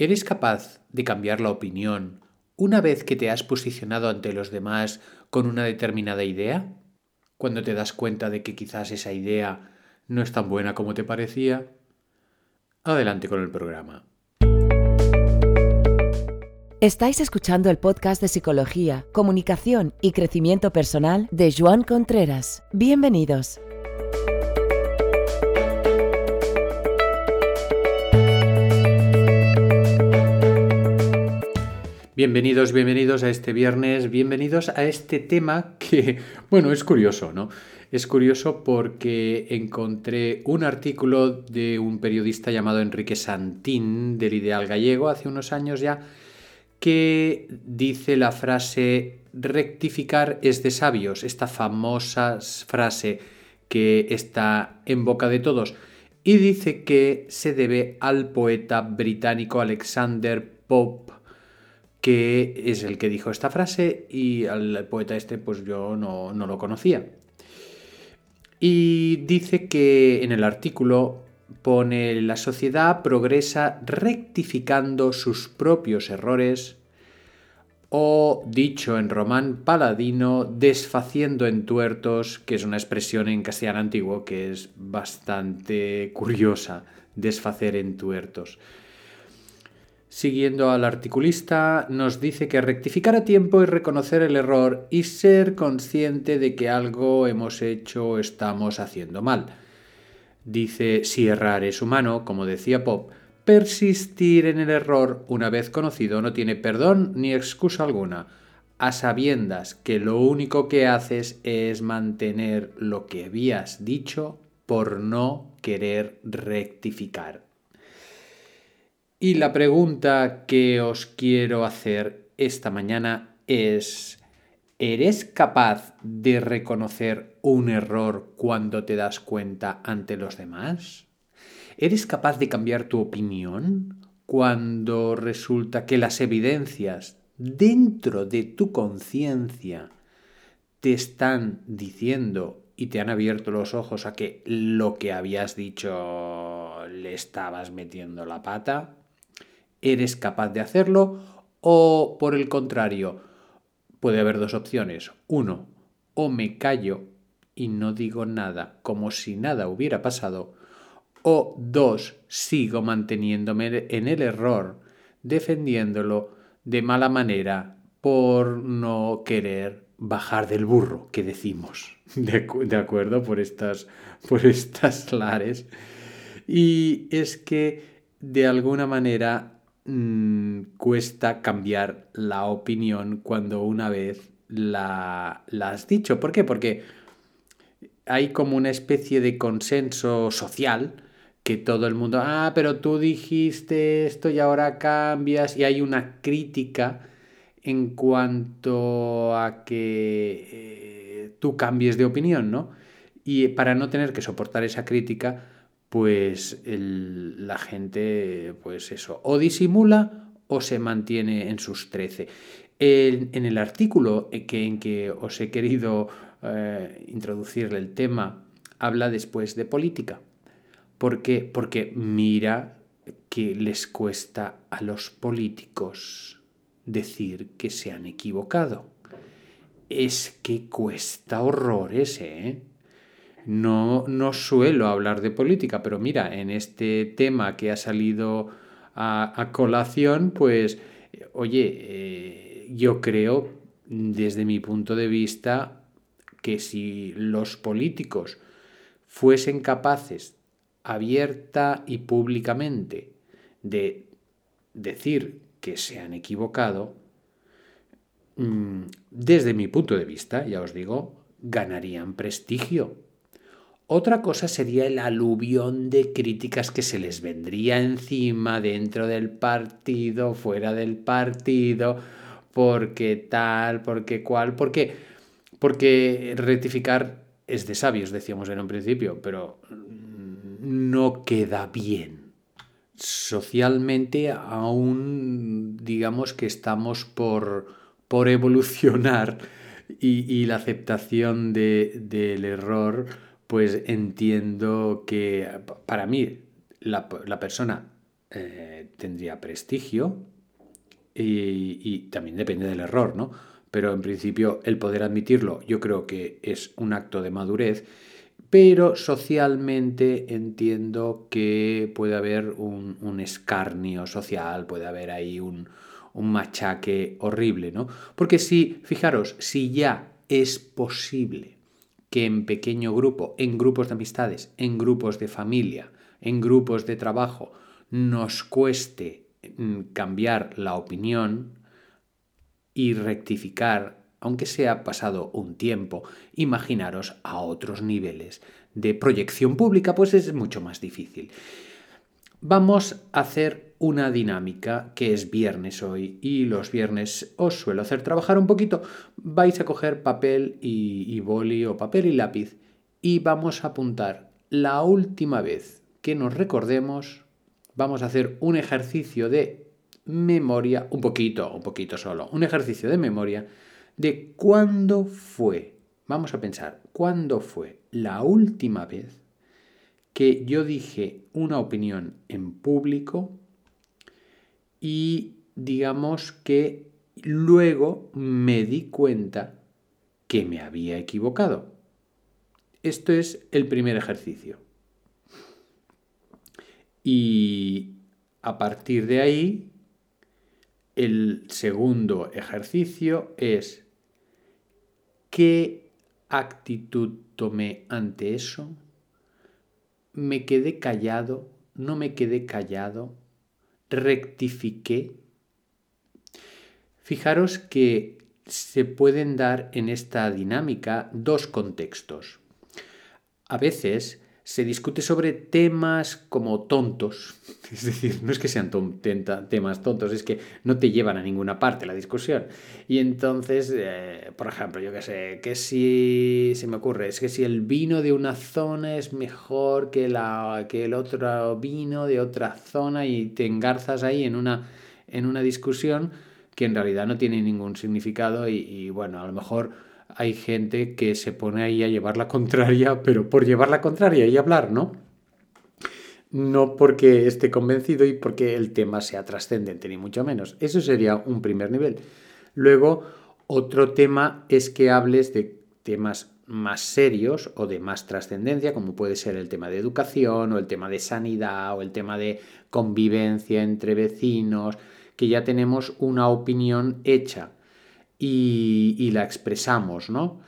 ¿Eres capaz de cambiar la opinión una vez que te has posicionado ante los demás con una determinada idea? Cuando te das cuenta de que quizás esa idea no es tan buena como te parecía. Adelante con el programa. Estáis escuchando el podcast de Psicología, Comunicación y Crecimiento Personal de Joan Contreras. Bienvenidos. Bienvenidos, bienvenidos a este viernes, bienvenidos a este tema que, bueno, es curioso, ¿no? Es curioso porque encontré un artículo de un periodista llamado Enrique Santín del Ideal Gallego hace unos años ya, que dice la frase rectificar es de sabios, esta famosa frase que está en boca de todos, y dice que se debe al poeta británico Alexander Pope que es el que dijo esta frase y al poeta este pues yo no, no lo conocía. Y dice que en el artículo pone la sociedad progresa rectificando sus propios errores o dicho en román paladino, desfaciendo en tuertos, que es una expresión en castellano antiguo que es bastante curiosa, desfacer en tuertos. Siguiendo al articulista, nos dice que rectificar a tiempo y reconocer el error y ser consciente de que algo hemos hecho o estamos haciendo mal. Dice, si errar es humano, como decía Pop, persistir en el error una vez conocido no tiene perdón ni excusa alguna, a sabiendas que lo único que haces es mantener lo que habías dicho por no querer rectificar. Y la pregunta que os quiero hacer esta mañana es, ¿eres capaz de reconocer un error cuando te das cuenta ante los demás? ¿Eres capaz de cambiar tu opinión cuando resulta que las evidencias dentro de tu conciencia te están diciendo y te han abierto los ojos a que lo que habías dicho le estabas metiendo la pata? Eres capaz de hacerlo o por el contrario, puede haber dos opciones. Uno, o me callo y no digo nada como si nada hubiera pasado. O dos, sigo manteniéndome en el error, defendiéndolo de mala manera por no querer bajar del burro, que decimos, de, acuerdo, por estas, por estas lares. Y es que de alguna manera Mm, cuesta cambiar la opinión cuando una vez la, la has dicho. ¿Por qué? Porque hay como una especie de consenso social que todo el mundo, ah, pero tú dijiste esto y ahora cambias, y hay una crítica en cuanto a que eh, tú cambies de opinión, ¿no? Y para no tener que soportar esa crítica, pues la gente, pues eso, o disimula o se mantiene en sus trece. En, el artículo que, en que os he querido eh, introducir el tema, habla después de política. ¿Por qué? Porque mira que les cuesta a los políticos decir que se han equivocado. Es que cuesta horrores, ¿eh? No, no suelo hablar de política, pero mira, en este tema que ha salido a, colación, pues, oye, eh, yo creo, desde mi punto de vista, que si los políticos fuesen capaces abierta y públicamente de decir que se han equivocado, mm, desde mi punto de vista, ya os digo, ganarían prestigio otra cosa sería el aluvión de críticas que se les vendría encima dentro del partido, fuera del partido, porque tal, porque cual, porque porque rectificar es de sabios, decíamos en un principio, pero no queda bien. Socialmente aún digamos que estamos por, por evolucionar y, la aceptación del error pues entiendo que para mí la, persona eh, tendría prestigio y, y también depende del error, ¿no? Pero en principio el poder admitirlo yo creo que es un acto de madurez pero socialmente entiendo que puede haber un, escarnio social, puede haber ahí un, un, machaque horrible, ¿no? Porque si, fijaros, si ya es posible que en pequeño grupo, en grupos de amistades, en grupos de familia, en grupos de trabajo, nos cueste mm, cambiar la opinión y rectificar aunque sea pasado un tiempo, imaginaros a otros niveles de proyección pública, pues es mucho más difícil. Vamos a hacer una dinámica que es viernes hoy y los viernes os suelo hacer trabajar un poquito. Vais a coger papel y, y boli o papel y lápiz y vamos a apuntar la última vez que nos recordemos. Vamos a hacer un ejercicio de memoria, un poquito, un poquito solo, un ejercicio de memoria de cuándo fue, vamos a pensar, cuándo fue la última vez que yo dije una opinión en público y digamos que luego me di cuenta que me había equivocado. Esto es el primer ejercicio. Y a partir de ahí, el segundo ejercicio es ¿Qué actitud tomé ante eso? ¿Me quedé callado? ¿No me quedé callado? ¿Rectifiqué? Fijaros que se pueden dar en esta dinámica dos contextos. A veces se discute sobre temas como tontos, es decir, no es que sean temas tontos, es que no te llevan a ninguna parte la discusión. Y entonces, eh, por ejemplo, yo qué sé, que si se me ocurre, es que si el vino de una zona es mejor que, la, que el otro vino de otra zona y te engarzas ahí en una, en una discusión que en realidad no tiene ningún significado y bueno, a lo mejor hay gente que se pone ahí a llevar la contraria, pero por llevar la contraria y hablar, ¿no? No porque esté convencido y porque el tema sea trascendente, ni mucho menos. Eso sería un primer nivel. Luego, otro tema es que hables de temas más serios o de más trascendencia, como puede ser el tema de educación o el tema de sanidad o el tema de convivencia entre vecinos, que ya tenemos una opinión hecha y, la expresamos, ¿no?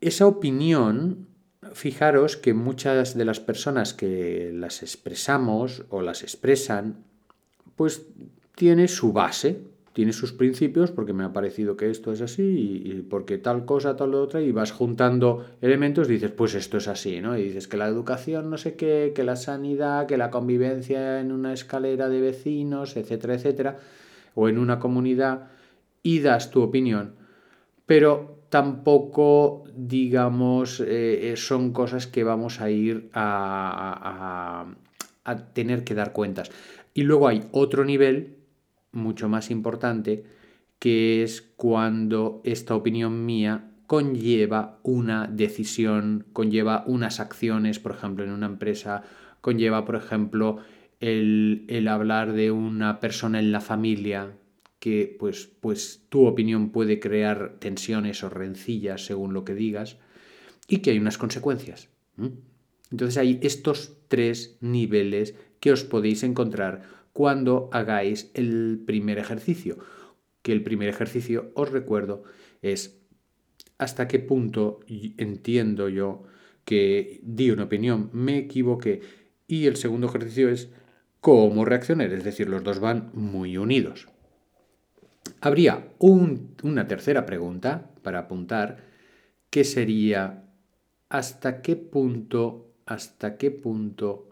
Esa opinión, fijaros que muchas de las personas que las expresamos o las expresan, pues tiene su base, tiene sus principios, porque me ha parecido que esto es así, y, porque tal cosa, tal otra, y vas juntando elementos, dices, pues esto es así, ¿no? Y dices que la educación, no sé qué, que la sanidad, que la convivencia en una escalera de vecinos, etcétera, etcétera, o en una comunidad, y das tu opinión, pero tampoco, digamos, eh, eh, son cosas que vamos a ir a, a, tener que dar cuentas. Y luego hay otro nivel, mucho más importante, que es cuando esta opinión mía conlleva una decisión, conlleva unas acciones, por ejemplo, en una empresa, conlleva, por ejemplo, el, el hablar de una persona en la familia que pues, pues tu opinión puede crear tensiones o rencillas según lo que digas y que hay unas consecuencias. Entonces hay estos tres niveles que os podéis encontrar cuando hagáis el primer ejercicio. Que el primer ejercicio, os recuerdo, es hasta qué punto entiendo yo que di una opinión, me equivoqué. Y el segundo ejercicio es cómo reaccionar, es decir, los dos van muy unidos. Habría una tercera pregunta para apuntar, que sería ¿hasta qué punto, hasta qué punto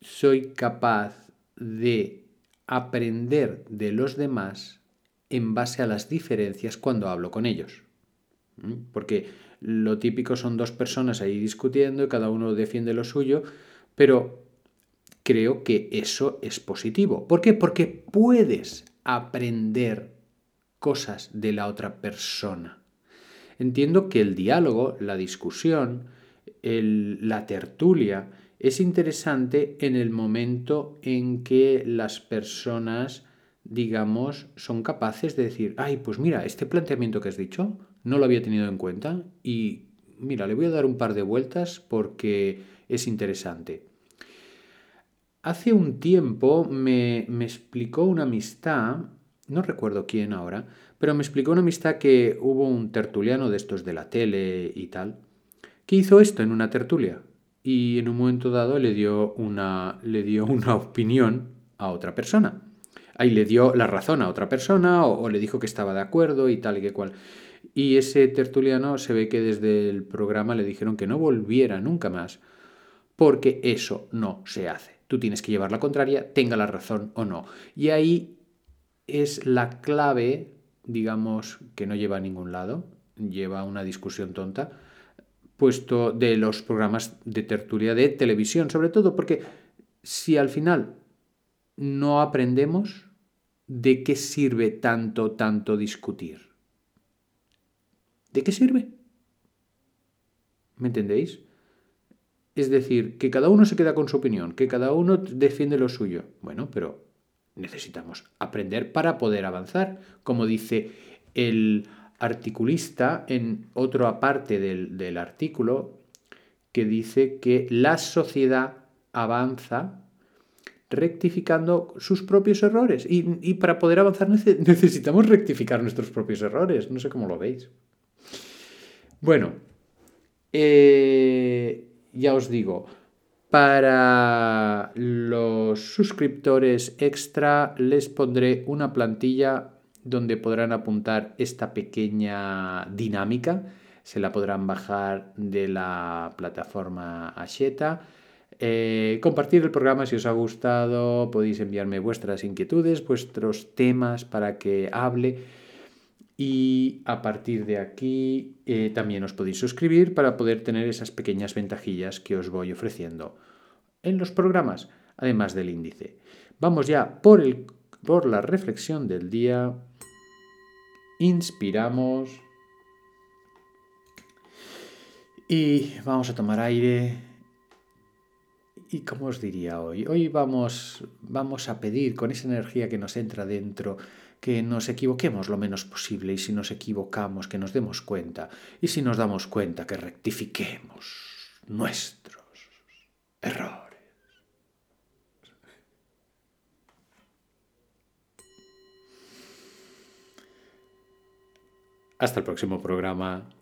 soy capaz de aprender de los demás en base a las diferencias cuando hablo con ellos? ¿Mm? Porque lo típico son dos personas ahí discutiendo y cada uno defiende lo suyo, pero creo que eso es positivo. ¿Por qué? Porque puedes aprender cosas de la otra persona. Entiendo que el diálogo, la discusión, la tertulia es interesante en el momento en que las personas, digamos, son capaces de decir, ay, pues mira, este planteamiento que has dicho no lo había tenido en cuenta y mira, le voy a dar un par de vueltas porque es interesante. Hace un tiempo me, me explicó una amistad, no recuerdo quién ahora, pero me explicó una amistad que hubo un tertuliano de estos de la tele y tal, que hizo esto en una tertulia y en un momento dado le dio una, le dio una opinión a otra persona. Ahí le dio la razón a otra persona o, le dijo que estaba de acuerdo y tal y que cual. Y ese tertuliano se ve que desde el programa le dijeron que no volviera nunca más porque eso no se hace. Tú tienes que llevar la contraria, tenga la razón o no. Y ahí es la clave, digamos, que no lleva a ningún lado, lleva a una discusión tonta, puesto de los programas de tertulia de televisión, sobre todo porque si al final no aprendemos, ¿de qué sirve tanto, tanto discutir? ¿De qué sirve? ¿Me entendéis? Es decir, que cada uno se queda con su opinión, que cada uno defiende lo suyo. Bueno, pero necesitamos aprender para poder avanzar. Como dice el articulista en otra parte del, artículo que dice que la sociedad avanza rectificando sus propios errores. Y, para poder avanzar necesitamos rectificar nuestros propios errores. No sé cómo lo veis. Bueno, eh, ya os digo, para los suscriptores extra les pondré una plantilla donde podrán apuntar esta pequeña dinámica. Se la podrán bajar de la plataforma Asheta. Eh, compartir el programa si os ha gustado, podéis enviarme vuestras inquietudes, vuestros temas para que hable. Y a partir de aquí eh, también os podéis suscribir para poder tener esas pequeñas ventajillas que os voy ofreciendo en los programas, además del índice. Vamos ya por, el, por la reflexión del día inspiramos y vamos a tomar aire. ¿Y cómo os diría hoy? Hoy vamos, vamos a pedir con esa energía que nos entra dentro que nos equivoquemos lo menos posible y si nos equivocamos que nos demos cuenta y si nos damos cuenta que rectifiquemos nuestros errores. Hasta el próximo programa.